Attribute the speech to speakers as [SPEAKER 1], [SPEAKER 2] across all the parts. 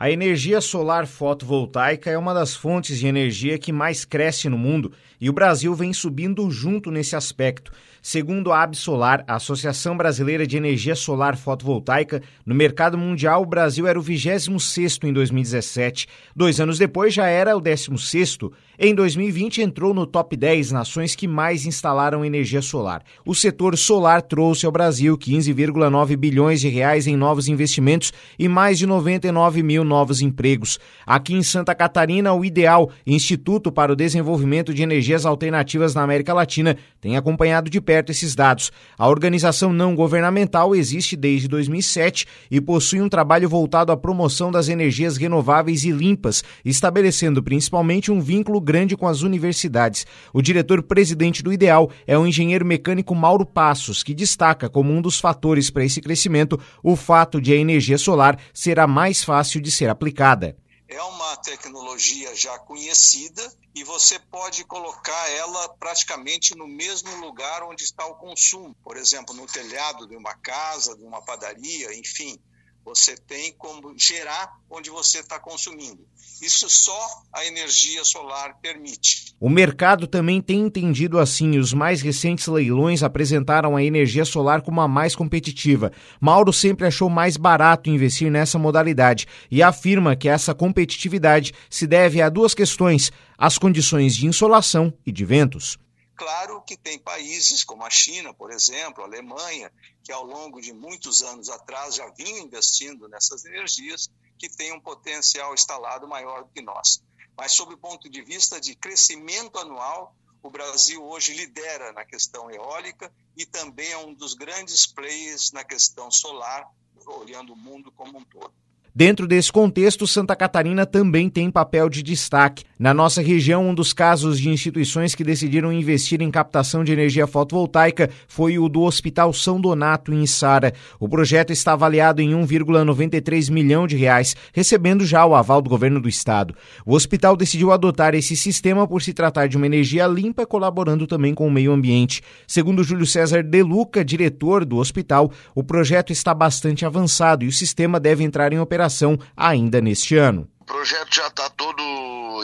[SPEAKER 1] A energia solar fotovoltaica é uma das fontes de energia que mais cresce no mundo e o Brasil vem subindo junto nesse aspecto. Segundo a Absolar, a Associação Brasileira de Energia Solar Fotovoltaica, no mercado mundial o Brasil era o 26º em 2017. Dois anos depois já era o 16º. Em 2020 entrou no top 10 nações que mais instalaram energia solar. O setor solar trouxe ao Brasil 15,9 bilhões de reais em novos investimentos e mais de 99 mil novos empregos. Aqui em Santa Catarina, o Ideal, Instituto para o Desenvolvimento de Energias Alternativas na América Latina, tem acompanhado de perto esses dados. A organização não governamental existe desde 2007 e possui um trabalho voltado à promoção das energias renováveis e limpas, estabelecendo principalmente um vínculo grande com as universidades. O diretor-presidente do Ideal é o engenheiro mecânico Mauro Passos, que destaca como um dos fatores para esse crescimento o fato de a energia solar ser mais fácil de ser aplicada.
[SPEAKER 2] É uma tecnologia já conhecida e você pode colocar ela praticamente no mesmo lugar onde está o consumo. Por exemplo, no telhado de uma casa, de uma padaria, enfim. Você tem como gerar onde você está consumindo. Isso só a energia solar permite.
[SPEAKER 1] O mercado também tem entendido assim. Os mais recentes leilões apresentaram a energia solar como a mais competitiva. Mauro sempre achou mais barato investir nessa modalidade e afirma que essa competitividade se deve a duas questões: as condições de insolação e de ventos.
[SPEAKER 2] Claro que tem países como a China, por exemplo, a Alemanha, que ao longo de muitos anos atrás já vinham investindo nessas energias, que têm um potencial instalado maior do que nós. Mas, sob o ponto de vista de crescimento anual, o Brasil hoje lidera na questão eólica e também é um dos grandes players na questão solar, olhando o mundo como um todo.
[SPEAKER 1] Dentro desse contexto, Santa Catarina também tem papel de destaque. Na nossa região, um dos casos de instituições que decidiram investir em captação de energia fotovoltaica foi o do Hospital São Donato, em Sara. O projeto está avaliado em 1,93 milhão de reais, recebendo já o aval do governo do estado. O hospital decidiu adotar esse sistema por se tratar de uma energia limpa, colaborando também com o meio ambiente. Segundo Júlio César Deluca, diretor do hospital, o projeto está bastante avançado e o sistema deve entrar em operação ainda neste ano.
[SPEAKER 3] O projeto já está todo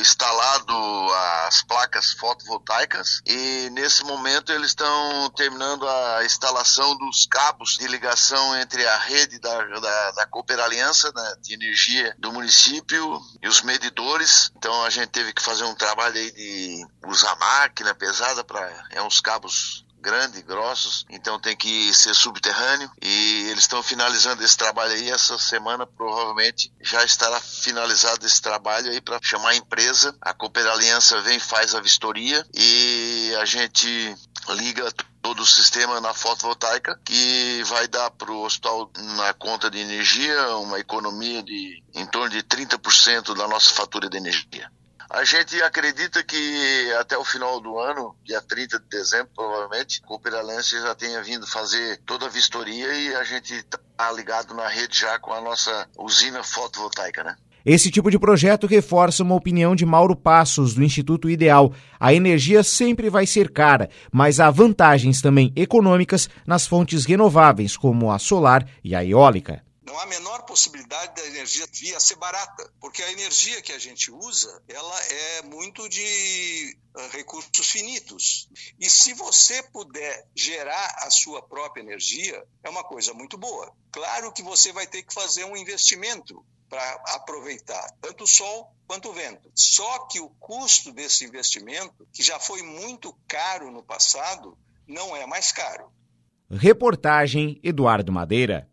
[SPEAKER 3] instalado as placas fotovoltaicas e nesse momento eles estão terminando a instalação dos cabos de ligação entre a rede da, da, da Cooper Aliança né, de energia do município e os medidores. Então a gente teve que fazer um trabalho aí de usar máquina pesada para é uns cabos grandes, grossos, então tem que ser subterrâneo e eles estão finalizando esse trabalho aí essa semana provavelmente já estará finalizado esse trabalho aí para chamar a empresa, a Cooper Aliança vem faz a vistoria e a gente liga todo o sistema na fotovoltaica que vai dar para o hospital na conta de energia uma economia de em torno de 30% da nossa fatura de energia. A gente acredita que até o final do ano, dia 30 de dezembro, provavelmente, o Cooperalance já tenha vindo fazer toda a vistoria e a gente está ligado na rede já com a nossa usina fotovoltaica, né?
[SPEAKER 1] Esse tipo de projeto reforça uma opinião de Mauro Passos, do Instituto Ideal. A energia sempre vai ser cara, mas há vantagens também econômicas nas fontes renováveis, como a solar e a eólica
[SPEAKER 2] não há a menor possibilidade da energia via ser barata, porque a energia que a gente usa, ela é muito de uh, recursos finitos. E se você puder gerar a sua própria energia, é uma coisa muito boa. Claro que você vai ter que fazer um investimento para aproveitar tanto o sol quanto o vento. Só que o custo desse investimento, que já foi muito caro no passado, não é mais caro.
[SPEAKER 1] Reportagem Eduardo Madeira.